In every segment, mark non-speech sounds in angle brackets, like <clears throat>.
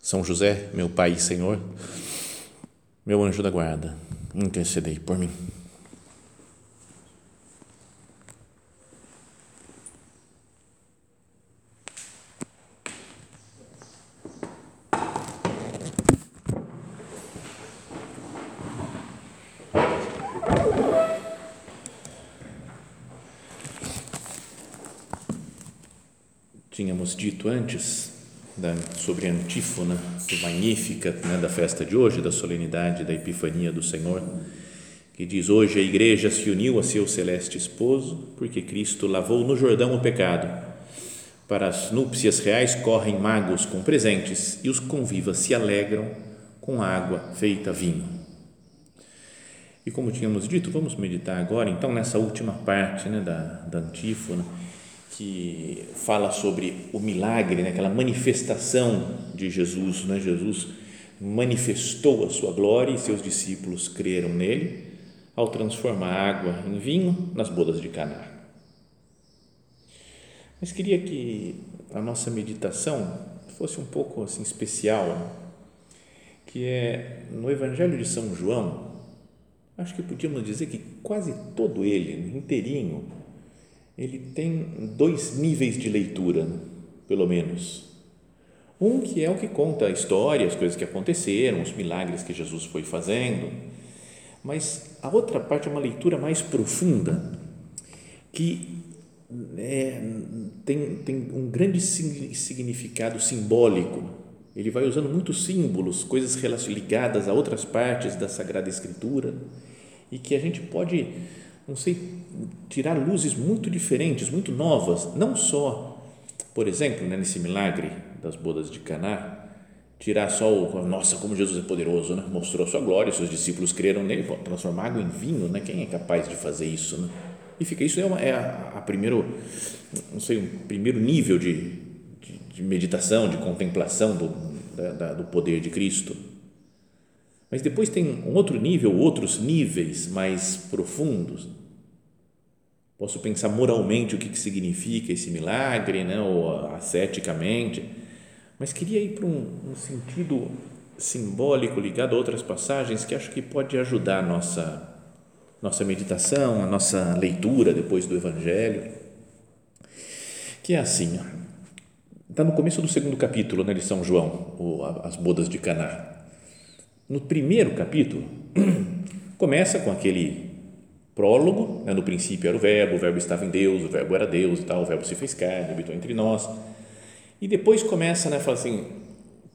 são José, meu Pai e Senhor, meu anjo da guarda, intercedei por mim. Tínhamos dito antes da, sobre a antífona magnífica né, da festa de hoje, da solenidade da Epifania do Senhor, que diz: Hoje a igreja se uniu a seu celeste esposo, porque Cristo lavou no Jordão o pecado. Para as núpcias reais correm magos com presentes e os convivas se alegram com água feita vinho. E como tínhamos dito, vamos meditar agora, então, nessa última parte né, da, da antífona que fala sobre o milagre, né? aquela manifestação de Jesus. Né? Jesus manifestou a sua glória e seus discípulos creram nele ao transformar água em vinho nas bodas de Caná. Mas queria que a nossa meditação fosse um pouco assim especial, que é no Evangelho de São João. Acho que podíamos dizer que quase todo ele, inteirinho, ele tem dois níveis de leitura, pelo menos. Um que é o que conta a história, as coisas que aconteceram, os milagres que Jesus foi fazendo, mas a outra parte é uma leitura mais profunda, que é, tem, tem um grande significado simbólico. Ele vai usando muitos símbolos, coisas ligadas a outras partes da Sagrada Escritura, e que a gente pode não sei, tirar luzes muito diferentes, muito novas, não só, por exemplo, né, nesse milagre das bodas de Caná, tirar só o, nossa, como Jesus é poderoso, né? mostrou a sua glória, seus discípulos creram nele, pô, transformar água em vinho, né? quem é capaz de fazer isso? Né? E fica, isso é, uma, é a, a, primeiro, não sei, um primeiro nível de, de, de meditação, de contemplação do, da, da, do poder de Cristo. Mas depois tem um outro nível, outros níveis mais profundos, Posso pensar moralmente o que, que significa esse milagre, né? ou asceticamente, mas queria ir para um, um sentido simbólico ligado a outras passagens que acho que pode ajudar a nossa, nossa meditação, a nossa leitura depois do Evangelho, que é assim, está no começo do segundo capítulo né, de São João, o, as bodas de Caná. No primeiro capítulo, <clears throat> começa com aquele prólogo, né, no princípio era o verbo, o verbo estava em Deus, o verbo era Deus e tal, o verbo se fez carne, habitou entre nós. E depois começa, né, fala assim,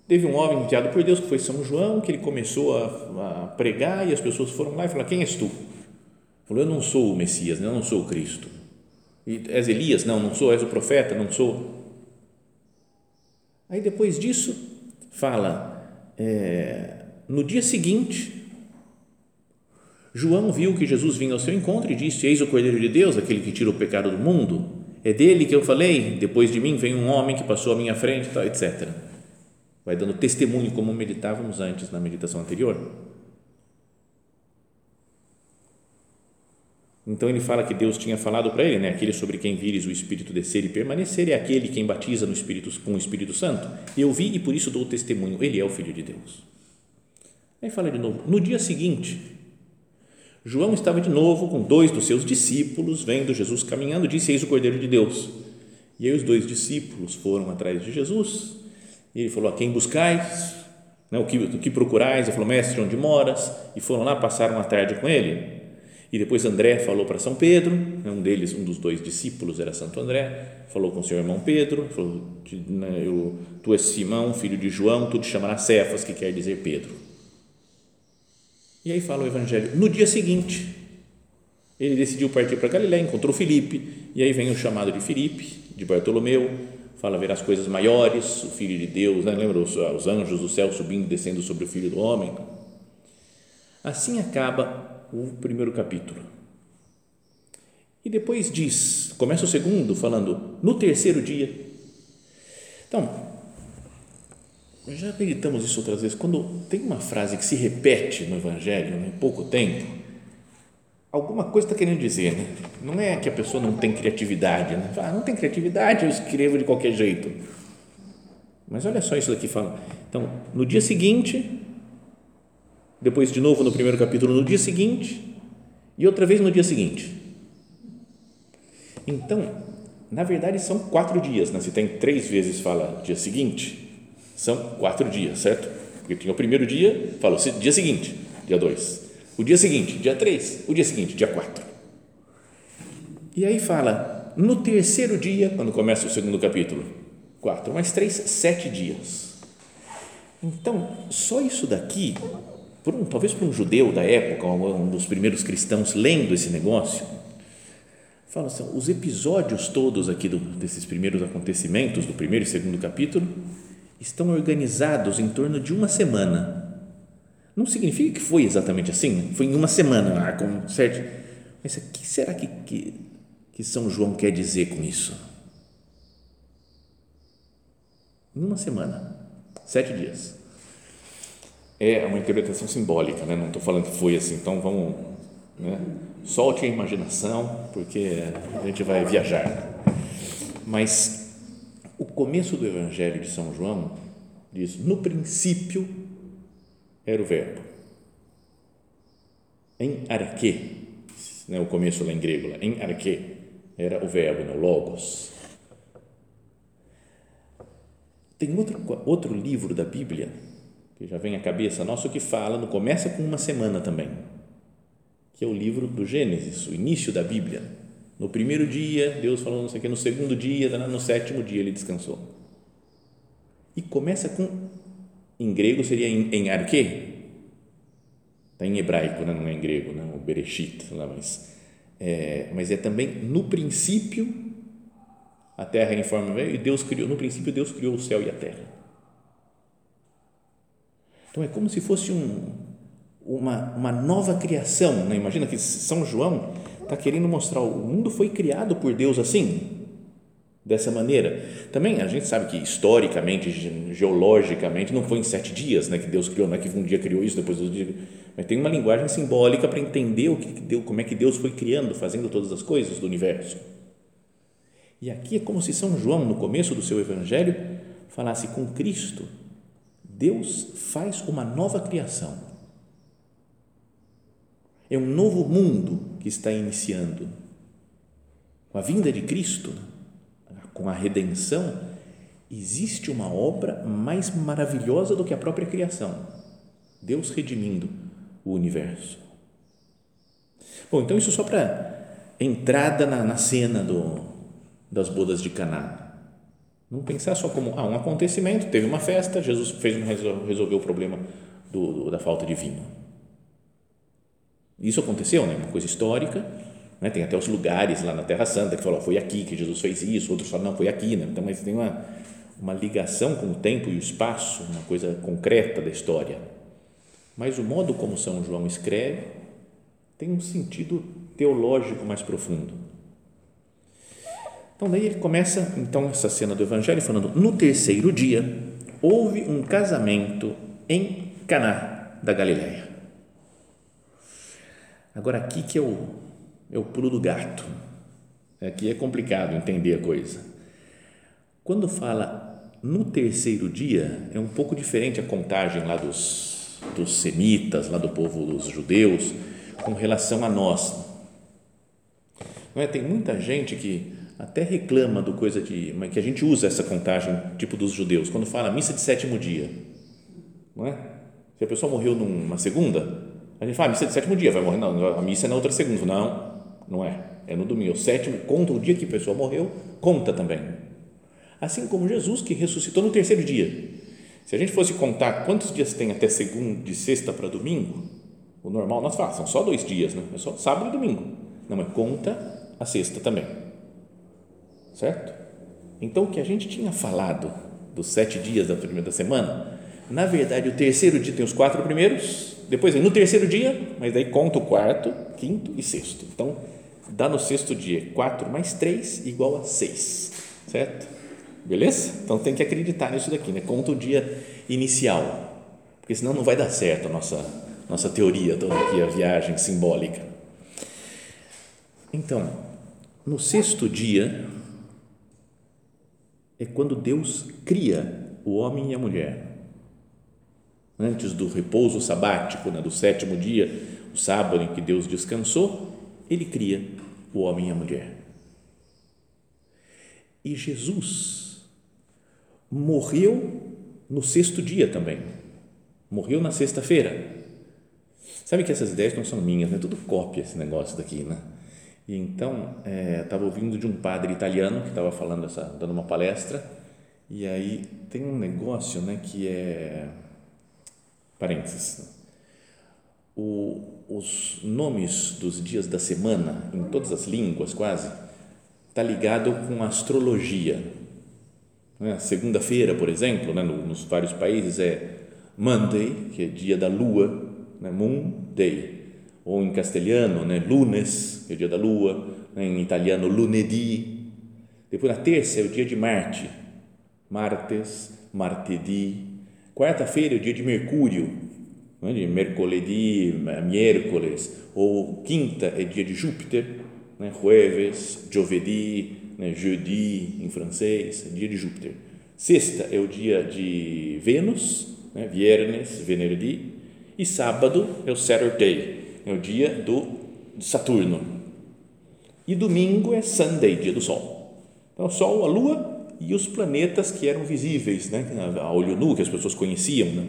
teve um homem enviado por Deus que foi São João, que ele começou a, a pregar e as pessoas foram lá e falaram, quem és tu? Falou, eu não sou o Messias, eu não sou o Cristo. E és Elias? Não, não sou. És o profeta? Não sou. Aí depois disso, fala, é, no dia seguinte, João viu que Jesus vinha ao seu encontro e disse: Eis o Cordeiro de Deus, aquele que tira o pecado do mundo. É dele que eu falei. Depois de mim vem um homem que passou à minha frente, etc. Vai dando testemunho, como meditávamos antes na meditação anterior. Então ele fala que Deus tinha falado para ele, né? Aquele sobre quem vires o Espírito descer e permanecer é aquele quem batiza no Espírito com o Espírito Santo. Eu vi e por isso dou testemunho. Ele é o Filho de Deus. Aí fala de novo. No dia seguinte, João estava de novo com dois dos seus discípulos, vendo Jesus caminhando, disse: Eis o Cordeiro de Deus. E aí os dois discípulos foram atrás de Jesus, e ele falou: A quem buscais? Né, o, que, o que procurais? Ele falou: Mestre, onde moras? E foram lá, passaram a tarde com ele. E depois André falou para São Pedro, né, um deles, um dos dois discípulos era Santo André, falou com seu irmão Pedro, falou: né, Tu és Simão, filho de João, tu te chamarás Cefas, que quer dizer Pedro. E aí fala o Evangelho. No dia seguinte, ele decidiu partir para Galiléia, encontrou Filipe, e aí vem o chamado de Filipe, de Bartolomeu, fala ver as coisas maiores, o Filho de Deus, né? lembra os, os anjos do céu subindo e descendo sobre o Filho do Homem. Assim acaba o primeiro capítulo. E depois diz, começa o segundo falando no terceiro dia. Então, já meditamos isso outras vezes. Quando tem uma frase que se repete no Evangelho em pouco tempo, alguma coisa está querendo dizer, né? Não é que a pessoa não tem criatividade, né? Ah, não tem criatividade, eu escrevo de qualquer jeito. Mas olha só isso daqui fala. Então, no dia seguinte, depois de novo no primeiro capítulo, no dia seguinte e outra vez no dia seguinte. Então, na verdade são quatro dias, né? Se tem três vezes fala dia seguinte, são quatro dias, certo? Porque tinha o primeiro dia, falou dia seguinte, dia 2. O dia seguinte, dia 3. O dia seguinte, dia 4. E aí fala, no terceiro dia, quando começa o segundo capítulo, 4 mais 3, 7 dias. Então, só isso daqui, por um, talvez para um judeu da época, um dos primeiros cristãos lendo esse negócio, fala assim, os episódios todos aqui do, desses primeiros acontecimentos, do primeiro e segundo capítulo, estão organizados em torno de uma semana. Não significa que foi exatamente assim, foi em uma semana, ah, com certo. Mas o que será que, que, que São João quer dizer com isso? Em uma semana, sete dias. É uma interpretação simbólica, né? não estou falando que foi assim, então vamos. Né? Solte a imaginação, porque a gente vai viajar. Mas começo do Evangelho de São João diz: no princípio era o Verbo. Em arque, né, o começo lá em grego, lá, em arque, era o Verbo, né, o Logos. Tem outro, outro livro da Bíblia que já vem à cabeça nosso que fala, no começa com uma semana também, que é o livro do Gênesis, o início da Bíblia no primeiro dia, Deus falou não sei o que, no segundo dia, no sétimo dia ele descansou. E começa com, em grego seria em, em arque, está em hebraico, né? não é em grego, né? o bereshit, mas, é, mas é também no princípio a terra em forma e Deus criou, no princípio Deus criou o céu e a terra. Então é como se fosse um, uma, uma nova criação, né? imagina que São João está querendo mostrar o mundo foi criado por Deus assim, dessa maneira. Também a gente sabe que historicamente, geologicamente, não foi em sete dias né, que Deus criou, não é que um dia criou isso, depois outro dia, mas tem uma linguagem simbólica para entender o que Deus, como é que Deus foi criando, fazendo todas as coisas do universo. E aqui é como se São João, no começo do seu evangelho, falasse com Cristo, Deus faz uma nova criação é um novo mundo que está iniciando. Com a vinda de Cristo, com a redenção, existe uma obra mais maravilhosa do que a própria criação. Deus redimindo o universo. Bom, então isso só para entrada na, na cena do, das bodas de Caná. Não pensar só como ah, um acontecimento, teve uma festa, Jesus fez resolveu o problema do, do, da falta de vinho isso aconteceu, né? uma coisa histórica. Né? Tem até os lugares lá na Terra Santa que falam, foi aqui que Jesus fez isso, outros falam, não, foi aqui. Né? Então, mas tem uma, uma ligação com o tempo e o espaço, uma coisa concreta da história. Mas o modo como São João escreve tem um sentido teológico mais profundo. Então, daí ele começa, então, essa cena do Evangelho falando, no terceiro dia, houve um casamento em Caná da Galileia Agora, aqui que é o, é o pulo do gato. Aqui é complicado entender a coisa. Quando fala no terceiro dia, é um pouco diferente a contagem lá dos, dos semitas, lá do povo dos judeus, com relação a nós. Não é? Tem muita gente que até reclama do coisa de, que a gente usa essa contagem tipo dos judeus, quando fala missa de sétimo dia, não é? Se a pessoa morreu numa segunda, a gente fala, a missa é de sétimo dia, vai morrer. Não, a missa é na outra segunda. Não, não é. É no domingo. O sétimo conta o dia que a pessoa morreu, conta também. Assim como Jesus, que ressuscitou no terceiro dia. Se a gente fosse contar quantos dias tem até segundo, de sexta para domingo, o normal nós falamos, são só dois dias, né? É só sábado e domingo. Não, mas conta a sexta também. Certo? Então, o que a gente tinha falado dos sete dias da primeira semana, na verdade, o terceiro dia tem os quatro primeiros, depois no terceiro dia, mas daí conta o quarto, quinto e sexto. Então, dá no sexto dia quatro mais três igual a seis, certo? Beleza? Então tem que acreditar nisso daqui, né? Conta o dia inicial, porque senão não vai dar certo a nossa, nossa teoria toda aqui, a viagem simbólica. Então, no sexto dia é quando Deus cria o homem e a mulher. Antes do repouso sabático, né, do sétimo dia, o sábado em que Deus descansou, ele cria o homem e a mulher. E Jesus morreu no sexto dia também. Morreu na sexta-feira. Sabe que essas ideias não são minhas, né? tudo cópia esse negócio daqui, né? E então, estava é, ouvindo de um padre italiano que estava falando essa, dando uma palestra, e aí tem um negócio, né, que é parênteses. O, os nomes dos dias da semana em todas as línguas quase está ligado com astrologia. Né? Segunda-feira, por exemplo, né, nos vários países é Monday, que é dia da lua, né, Moon Day ou em castelhano, né, lunes, que é dia da lua, né, em italiano lunedì. Depois na terça é o dia de Marte, martes, martedì. Quarta-feira é o dia de Mercúrio, né, de mercoledì, miércoles. Ou quinta é dia de Júpiter, né, jueves, giovedì, né, jeudi em francês, é dia de Júpiter. Sexta é o dia de Vênus, né, viernes, venerdì. E sábado é o Saturday, é o dia do Saturno. E domingo é Sunday, dia do Sol. Então, Sol, a Lua e os planetas que eram visíveis né, a olho nu, que as pessoas conheciam, né,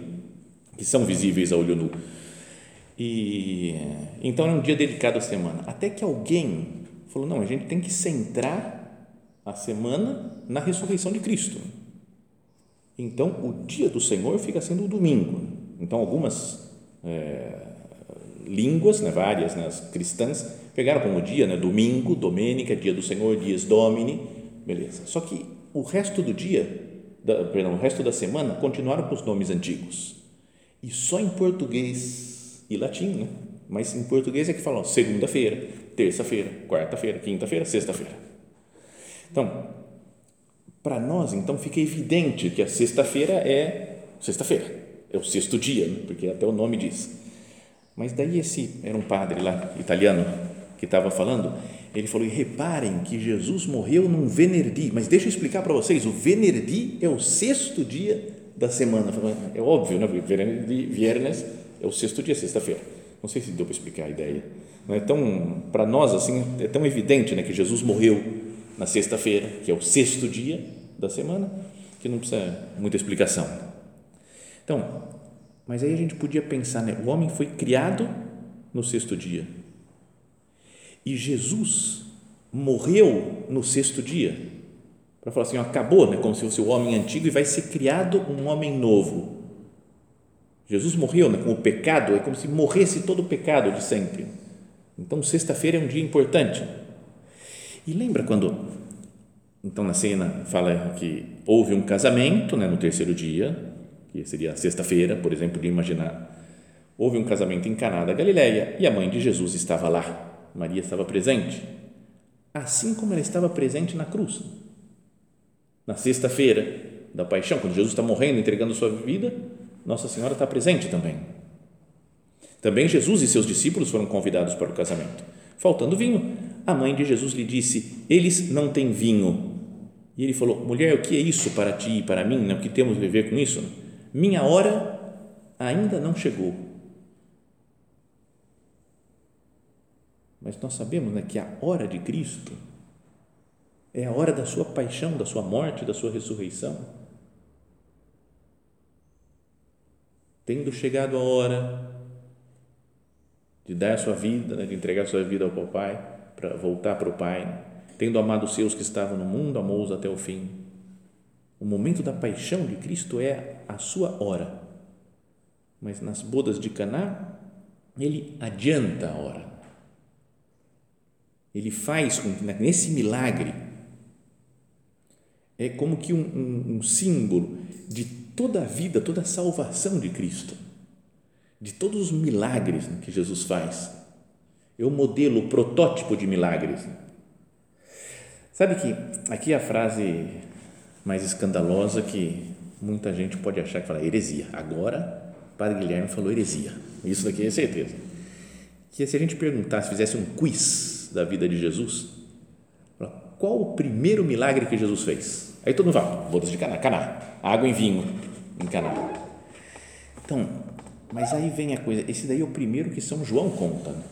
que são visíveis a olho nu. E, então, é um dia dedicado à semana. Até que alguém falou: não, a gente tem que centrar a semana na ressurreição de Cristo. Então, o dia do Senhor fica sendo o domingo. Então, algumas. É, línguas, né, várias né, cristãs, pegaram como dia, né, domingo, domênica, dia do Senhor, dias domini, beleza. Só que o resto do dia, da, perdão, o resto da semana continuaram com os nomes antigos. E só em português e latim, né? Mas em português é que falam segunda-feira, terça-feira, quarta-feira, quinta-feira, sexta-feira. Então, para nós, então, fica evidente que a sexta-feira é sexta-feira, é o sexto dia, né? porque até o nome diz. Mas daí esse era um padre lá italiano que estava falando, ele falou: e reparem que Jesus morreu num venerdì, mas deixa eu explicar para vocês: o venerdì é o sexto dia da semana. É óbvio, né? Venerdì, viernes é o sexto dia, sexta-feira. Não sei se deu para explicar a ideia. Não é tão para nós assim é tão evidente, né, que Jesus morreu na sexta-feira, que é o sexto dia da semana, que não precisa muita explicação. Então, mas aí a gente podia pensar, né? o homem foi criado no sexto dia. E Jesus morreu no sexto dia. Para falar assim, acabou, né? como se fosse o homem antigo e vai ser criado um homem novo. Jesus morreu né? com o pecado, é como se morresse todo o pecado de sempre. Então, sexta-feira é um dia importante. E lembra quando, então na cena fala que houve um casamento né, no terceiro dia, que seria sexta-feira, por exemplo, de imaginar. Houve um casamento em Caná da Galileia e a mãe de Jesus estava lá. Maria estava presente, assim como ela estava presente na cruz. Na sexta-feira da paixão, quando Jesus está morrendo, entregando sua vida, Nossa Senhora está presente também. Também Jesus e seus discípulos foram convidados para o casamento. Faltando vinho, a mãe de Jesus lhe disse: Eles não têm vinho. E ele falou: Mulher, o que é isso para ti e para mim? O que temos a ver com isso? minha hora ainda não chegou. Mas nós sabemos né, que a hora de Cristo é a hora da sua paixão, da sua morte, da sua ressurreição. Tendo chegado a hora de dar a sua vida, né, de entregar a sua vida ao Pai, para voltar para o Pai, tendo amado os seus que estavam no mundo, amou-os até o fim o momento da paixão de Cristo é a sua hora. Mas nas bodas de Caná, ele adianta a hora. Ele faz com que nesse milagre é, como que um, um, um símbolo de toda a vida, toda a salvação de Cristo, de todos os milagres que Jesus faz. É o modelo, o protótipo de milagres. Sabe que aqui é a frase mais escandalosa que muita gente pode achar que fala heresia. Agora, Padre Guilherme falou heresia. Isso daqui é certeza. Que se a gente perguntasse, fizesse um quiz da vida de Jesus, qual o primeiro milagre que Jesus fez? Aí todo mundo fala, bodas de Caná, Caná, água em vinho em Caná. Então, mas aí vem a coisa, esse daí é o primeiro que São João conta. Né?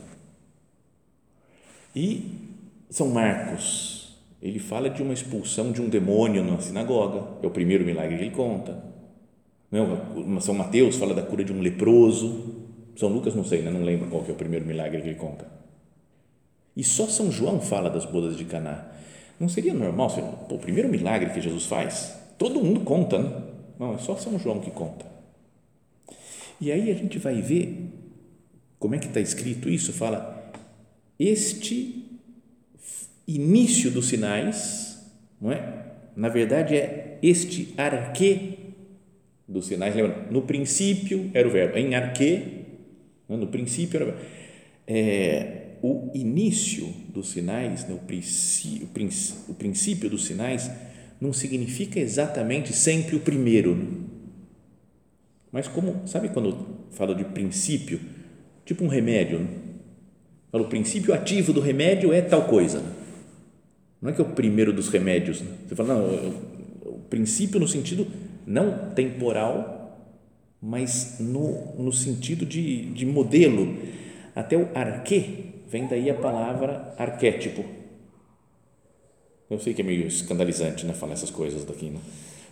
E São Marcos, ele fala de uma expulsão de um demônio na sinagoga, é o primeiro milagre que ele conta. Não, São Mateus fala da cura de um leproso, São Lucas não sei, né? não lembro qual que é o primeiro milagre que ele conta. E só São João fala das bodas de Caná. Não seria normal, o primeiro milagre que Jesus faz, todo mundo conta, né? Não, é só São João que conta. E aí a gente vai ver como é que está escrito isso, fala, este início dos sinais, não é? Na verdade é este arque dos sinais, lembra? No princípio era o verbo, em arque, no princípio era o verbo. É, o início dos sinais, né, o, princípio, o princípio dos sinais, não significa exatamente sempre o primeiro. Né? Mas como, sabe quando fala de princípio? Tipo um remédio. Né? O princípio ativo do remédio é tal coisa. Né? Não é que é o primeiro dos remédios. Né? Você fala, não, o princípio no sentido não temporal, mas no, no sentido de, de modelo. Até o arque Vem daí a palavra arquétipo. Eu sei que é meio escandalizante, né, falar essas coisas daqui, né?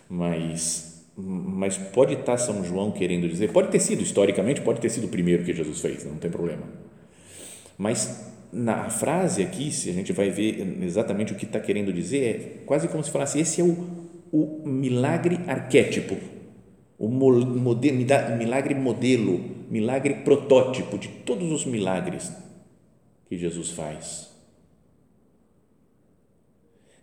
mas, mas pode estar São João querendo dizer, pode ter sido historicamente, pode ter sido o primeiro que Jesus fez, não tem problema. Mas na frase aqui, se a gente vai ver exatamente o que está querendo dizer, é quase como se falasse: esse é o, o milagre arquétipo, o milagre modelo, milagre protótipo de todos os milagres que Jesus faz.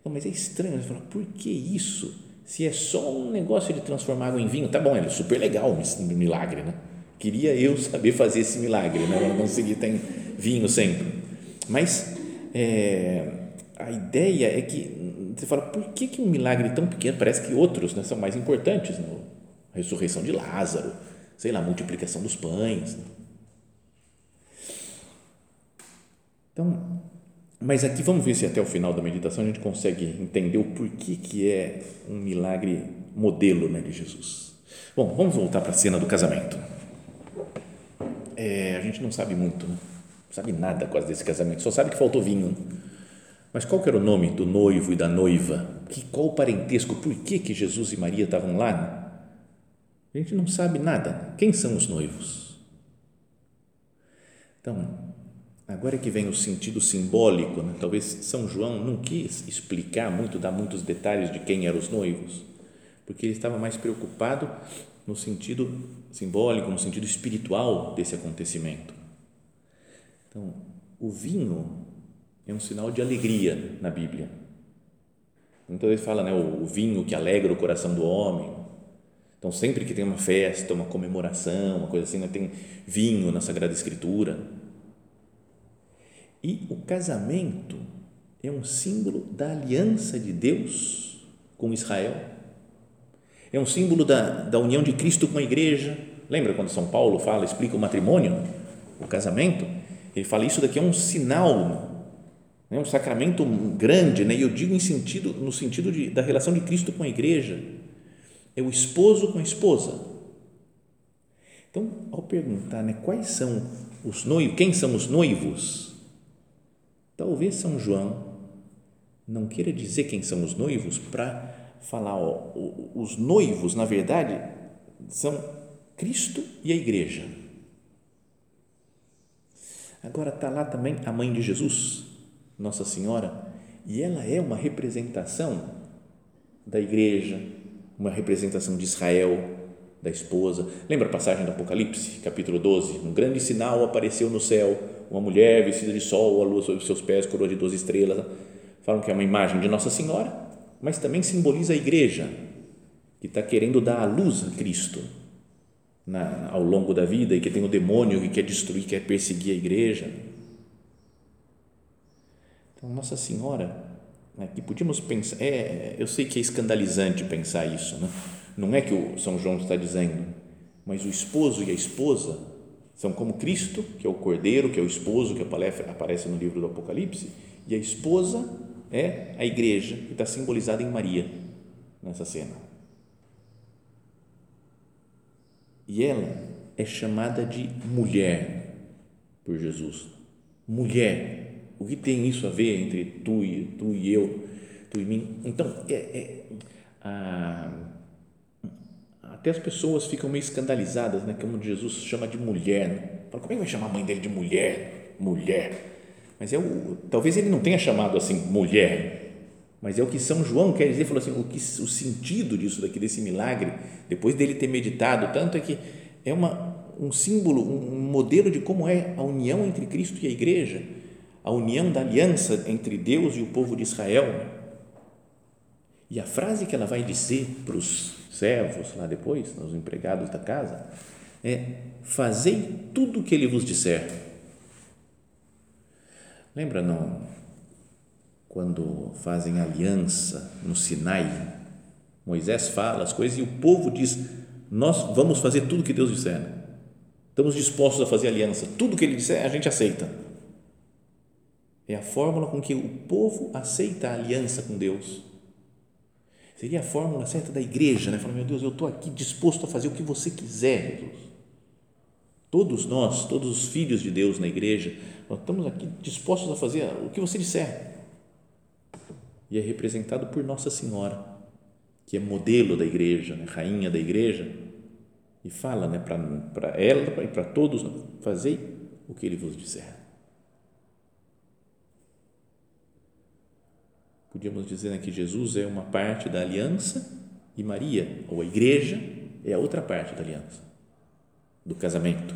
Não, mas é estranho, você fala, por que isso? Se é só um negócio de transformar água em vinho, tá bom, é super legal um milagre, né? Queria eu saber fazer esse milagre, né? Não consegui ter vinho sempre. Mas é, a ideia é que você fala, por que, que um milagre tão pequeno, parece que outros né, são mais importantes, né? a ressurreição de Lázaro, sei lá, a multiplicação dos pães, né? Então, mas aqui vamos ver se até o final da meditação a gente consegue entender o porquê que é um milagre modelo né, de Jesus. Bom, vamos voltar para a cena do casamento. É, a gente não sabe muito, não sabe nada quase desse casamento, só sabe que faltou vinho. Mas qual era o nome do noivo e da noiva? Que, qual o parentesco? Por que, que Jesus e Maria estavam lá? A gente não sabe nada. Quem são os noivos? Então, Agora é que vem o sentido simbólico, né? talvez São João não quis explicar muito, dar muitos detalhes de quem eram os noivos, porque ele estava mais preocupado no sentido simbólico, no sentido espiritual desse acontecimento. Então, o vinho é um sinal de alegria na Bíblia. Então ele fala, né, o vinho que alegra o coração do homem. Então, sempre que tem uma festa, uma comemoração, uma coisa assim, né, tem vinho na Sagrada Escritura e o casamento é um símbolo da aliança de Deus com Israel. É um símbolo da, da união de Cristo com a igreja. Lembra quando São Paulo fala, explica o matrimônio, o casamento? Ele fala isso daqui é um sinal, né? um sacramento grande, né? E eu digo em sentido, no sentido de, da relação de Cristo com a igreja. É o esposo com a esposa. Então, ao perguntar, né, quais são os noivos, quem são os noivos? Talvez São João não queira dizer quem são os noivos para falar, ó, os noivos, na verdade, são Cristo e a igreja. Agora está lá também a mãe de Jesus, Nossa Senhora, e ela é uma representação da igreja, uma representação de Israel, da esposa. Lembra a passagem do Apocalipse, capítulo 12? Um grande sinal apareceu no céu, uma mulher vestida de sol, a lua sobre seus pés, coroa de doze estrelas. Falam que é uma imagem de Nossa Senhora mas também simboliza a igreja, que está querendo dar a luz a Cristo na, ao longo da vida e que tem o demônio que quer destruir, quer perseguir a igreja. Então, Nossa Senhora, né, que podíamos pensar, é, eu sei que é escandalizante pensar isso, né? não é que o São João está dizendo, mas o esposo e a esposa são como Cristo, que é o cordeiro, que é o esposo, que aparece no livro do Apocalipse, e a esposa é a igreja, que está simbolizada em Maria nessa cena. E ela é chamada de mulher por Jesus. Mulher. O que tem isso a ver entre tu e, tu e eu, tu e mim? Então, é, é a, até as pessoas ficam meio escandalizadas, né? Como Jesus chama de mulher. Né? Fala, como é que vai chamar a mãe dele de mulher? Mulher. Mas é o, talvez ele não tenha chamado assim mulher, mas é o que São João quer dizer, falou assim, o, que, o sentido disso daqui, desse milagre, depois dele ter meditado tanto, é que é uma, um símbolo, um modelo de como é a união entre Cristo e a igreja, a união da aliança entre Deus e o povo de Israel. E a frase que ela vai dizer para os servos lá depois, os empregados da casa, é: Fazei tudo o que ele vos disser. Lembra não? quando fazem aliança no Sinai, Moisés fala as coisas e o povo diz: Nós vamos fazer tudo que Deus disser. Estamos dispostos a fazer aliança. Tudo que ele disser, a gente aceita. É a fórmula com que o povo aceita a aliança com Deus. Seria a fórmula certa da igreja, né? Falar, meu Deus, eu estou aqui disposto a fazer o que você quiser, Jesus. Todos nós, todos os filhos de Deus na igreja, nós estamos aqui dispostos a fazer o que você disser e é representado por Nossa Senhora, que é modelo da igreja, né? rainha da igreja, e fala né, para ela e para todos: fazei o que ele vos disser. Podíamos dizer né, que Jesus é uma parte da aliança e Maria, ou a igreja, é a outra parte da aliança, do casamento.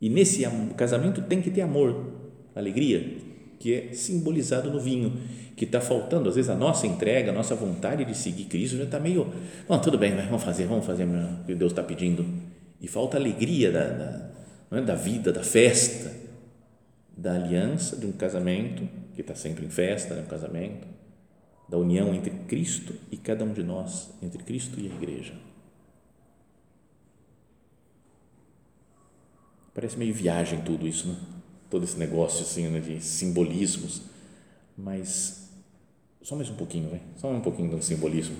E nesse casamento tem que ter amor, alegria, que é simbolizado no vinho, que está faltando, às vezes a nossa entrega, a nossa vontade de seguir Cristo já está meio, bom, tudo bem, vamos fazer, vamos fazer o que Deus está pedindo, e falta alegria da, da, é, da vida, da festa, da aliança, de um casamento, que está sempre em festa, né, um casamento, da união entre Cristo e cada um de nós, entre Cristo e a igreja. Parece meio viagem tudo isso, né? todo esse negócio assim, né, de simbolismos, mas só mais um pouquinho, vai? só um pouquinho do simbolismo.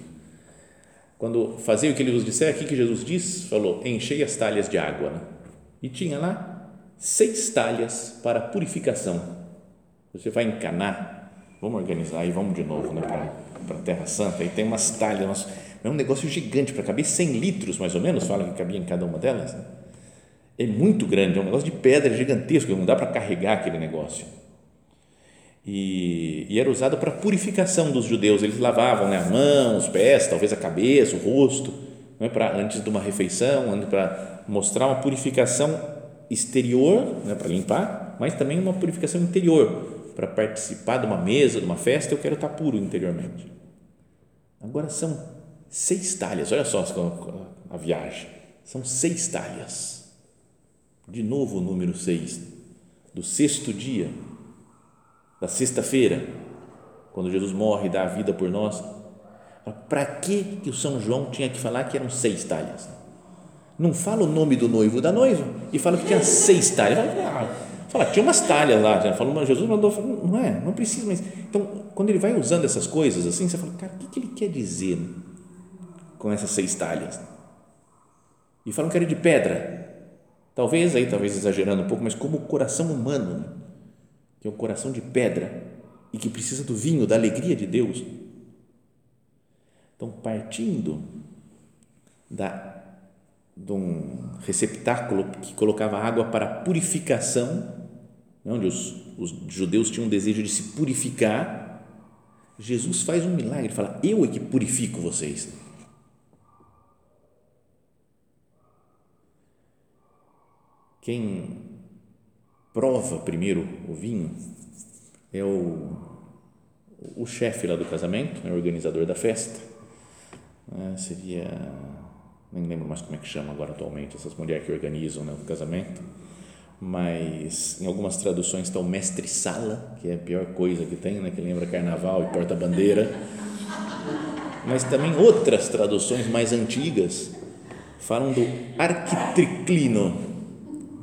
Quando fazia o que ele vos disser, aqui que Jesus diz, falou, enchei as talhas de água, né? e tinha lá seis talhas para purificação. Você vai encanar, vamos organizar e vamos de novo né, para a Terra Santa, e tem umas talhas, é um negócio gigante para caber 100 litros mais ou menos, fala que cabia em cada uma delas. Né? é muito grande, é um negócio de pedra gigantesco, não dá para carregar aquele negócio. E, e era usado para purificação dos judeus, eles lavavam né, a mão, os pés, talvez a cabeça, o rosto, não é, para antes de uma refeição, para mostrar uma purificação exterior, né, para limpar, mas também uma purificação interior, para participar de uma mesa, de uma festa, eu quero estar puro interiormente. Agora são seis talhas, olha só a viagem, são seis talhas de novo o número 6, do sexto dia, da sexta-feira, quando Jesus morre e dá a vida por nós. Para que, que o São João tinha que falar que eram seis talhas? Não fala o nome do noivo da noiva e fala que tinha seis talhas. Fala, ah, fala tinha umas talhas lá. Falou, mas Jesus mandou. Não é, não precisa. Mas, então, quando ele vai usando essas coisas assim, você fala, cara, o que, que ele quer dizer com essas seis talhas? E falam que era de pedra. Talvez aí, talvez exagerando um pouco, mas como o coração humano, né? que é um coração de pedra e que precisa do vinho, da alegria de Deus. Então, partindo da de um receptáculo que colocava água para purificação, onde os, os judeus tinham um desejo de se purificar, Jesus faz um milagre, fala: Eu é que purifico vocês. Quem prova primeiro o vinho é o, o chefe lá do casamento, né, o organizador da festa, né, seria, nem lembro mais como é que chama agora atualmente, essas mulheres que organizam né, o casamento, mas em algumas traduções está o mestre-sala, que é a pior coisa que tem, né, que lembra carnaval e porta-bandeira, mas também outras traduções mais antigas falam do arquitriclino.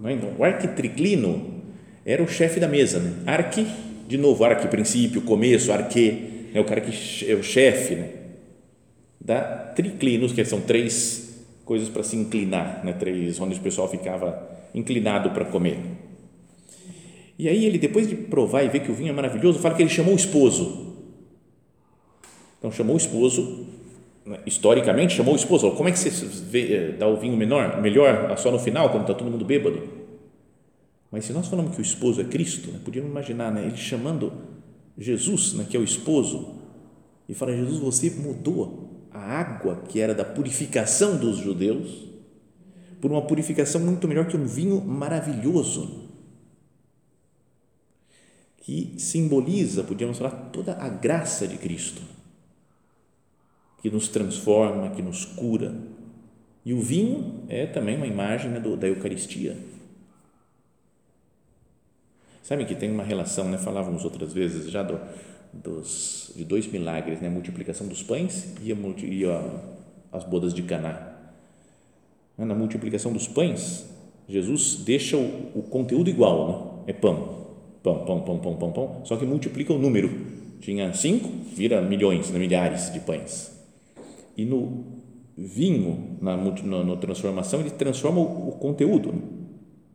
Né? Então, o arquitriclino era o chefe da mesa. Né? Arqui, de novo, arqui, princípio, começo, arque, é o cara que é o chefe. Né? Da triclinos, que são três coisas para se inclinar, né? três, onde o pessoal ficava inclinado para comer. E aí ele, depois de provar e ver que o vinho é maravilhoso, fala que ele chamou o esposo. Então chamou o esposo, né? historicamente chamou o esposo. Como é que você vê, eh, dá o vinho menor, melhor só no final, quando está todo mundo bêbado? Mas se nós falamos que o esposo é Cristo, né, podíamos imaginar né, ele chamando Jesus, né, que é o esposo, e fala: Jesus, você mudou a água que era da purificação dos judeus por uma purificação muito melhor que um vinho maravilhoso, que simboliza, podíamos falar, toda a graça de Cristo, que nos transforma, que nos cura. E o vinho é também uma imagem né, do, da Eucaristia Sabe que tem uma relação, né? falávamos outras vezes já do, dos, de dois milagres, né? a multiplicação dos pães e, a, e a, as bodas de Caná. Na multiplicação dos pães, Jesus deixa o, o conteúdo igual, né? é pão, pão, pão, pão, pão, pão, pão, só que multiplica o número. Tinha cinco, vira milhões, né? milhares de pães. E no vinho, na, na, na transformação, ele transforma o, o conteúdo. Né?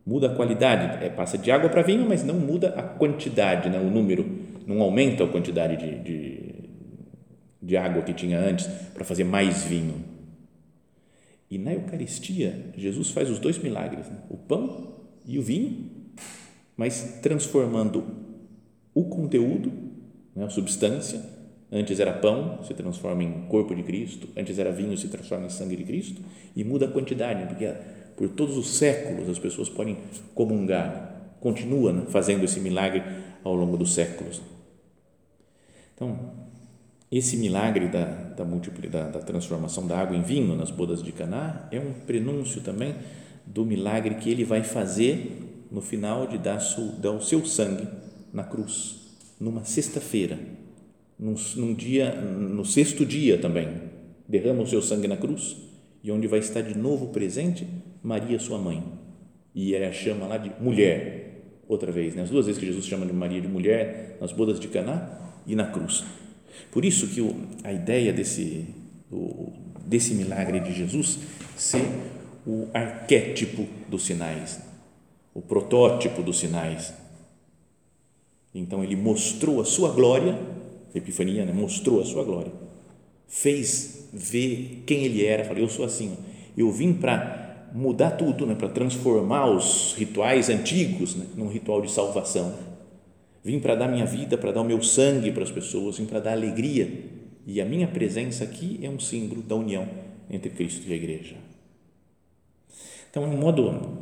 muda a qualidade, é, passa de água para vinho, mas não muda a quantidade, né, o número, não aumenta a quantidade de, de, de água que tinha antes para fazer mais vinho. E na Eucaristia, Jesus faz os dois milagres, né, o pão e o vinho, mas transformando o conteúdo, né, a substância, antes era pão, se transforma em corpo de Cristo, antes era vinho, se transforma em sangue de Cristo, e muda a quantidade, porque por todos os séculos as pessoas podem comungar, continua né, fazendo esse milagre ao longo dos séculos. Então, esse milagre da, da, da, da transformação da água em vinho nas bodas de Caná é um prenúncio também do milagre que ele vai fazer no final de dar, dar o seu sangue na cruz, numa sexta-feira, num, num dia, no sexto dia também, derrama o seu sangue na cruz e onde vai estar de novo presente Maria, sua mãe. E ele a chama lá de mulher, outra vez, né? as duas vezes que Jesus chama de Maria de mulher, nas bodas de Caná e na cruz. Por isso que o, a ideia desse, o, desse milagre de Jesus ser o arquétipo dos sinais, o protótipo dos sinais. Então ele mostrou a sua glória, Epifania né? mostrou a sua glória, fez ver quem ele era, falou, eu sou assim, eu vim para mudar tudo, né, para transformar os rituais antigos né, num ritual de salvação. Vim para dar minha vida, para dar o meu sangue para as pessoas, vim para dar alegria. E a minha presença aqui é um símbolo da união entre Cristo e a Igreja. Então, é um modo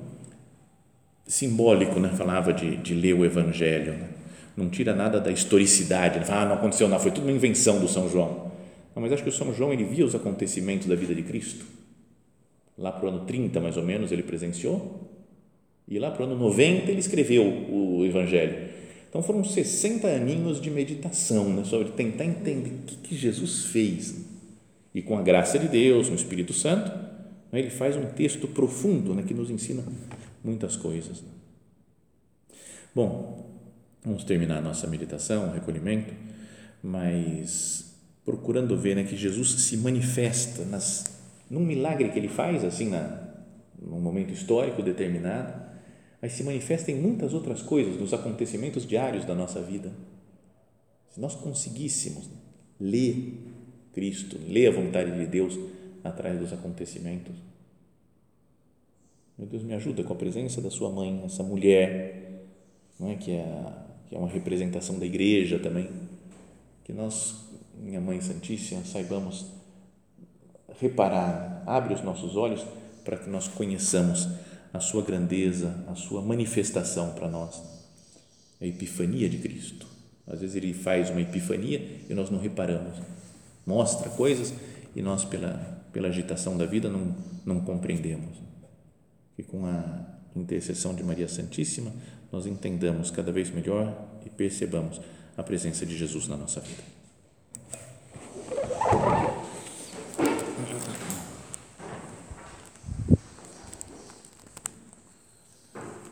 simbólico, né? falava de, de ler o Evangelho. Né? Não tira nada da historicidade. Fala, ah, não aconteceu nada, foi tudo uma invenção do São João. Não, mas acho que o São João ele via os acontecimentos da vida de Cristo lá para o ano 30 mais ou menos ele presenciou e lá para o ano 90 ele escreveu o Evangelho. Então foram 60 aninhos de meditação né, sobre tentar entender o que, que Jesus fez. E com a graça de Deus, com o Espírito Santo, né, ele faz um texto profundo né, que nos ensina muitas coisas. Bom, vamos terminar a nossa meditação, recolhimento, mas procurando ver né, que Jesus se manifesta nas num milagre que ele faz, assim, na, num momento histórico determinado, mas se manifesta em muitas outras coisas, nos acontecimentos diários da nossa vida. Se nós conseguíssemos ler Cristo, ler a vontade de Deus atrás dos acontecimentos, meu Deus, me ajuda com a presença da sua mãe, essa mulher, não é? Que, é, que é uma representação da igreja também, que nós, minha Mãe Santíssima, saibamos reparar, abre os nossos olhos para que nós conheçamos a sua grandeza, a sua manifestação para nós, a epifania de Cristo. Às vezes ele faz uma epifania e nós não reparamos. Mostra coisas e nós, pela, pela agitação da vida, não, não compreendemos. Que com a intercessão de Maria Santíssima, nós entendamos cada vez melhor e percebamos a presença de Jesus na nossa vida.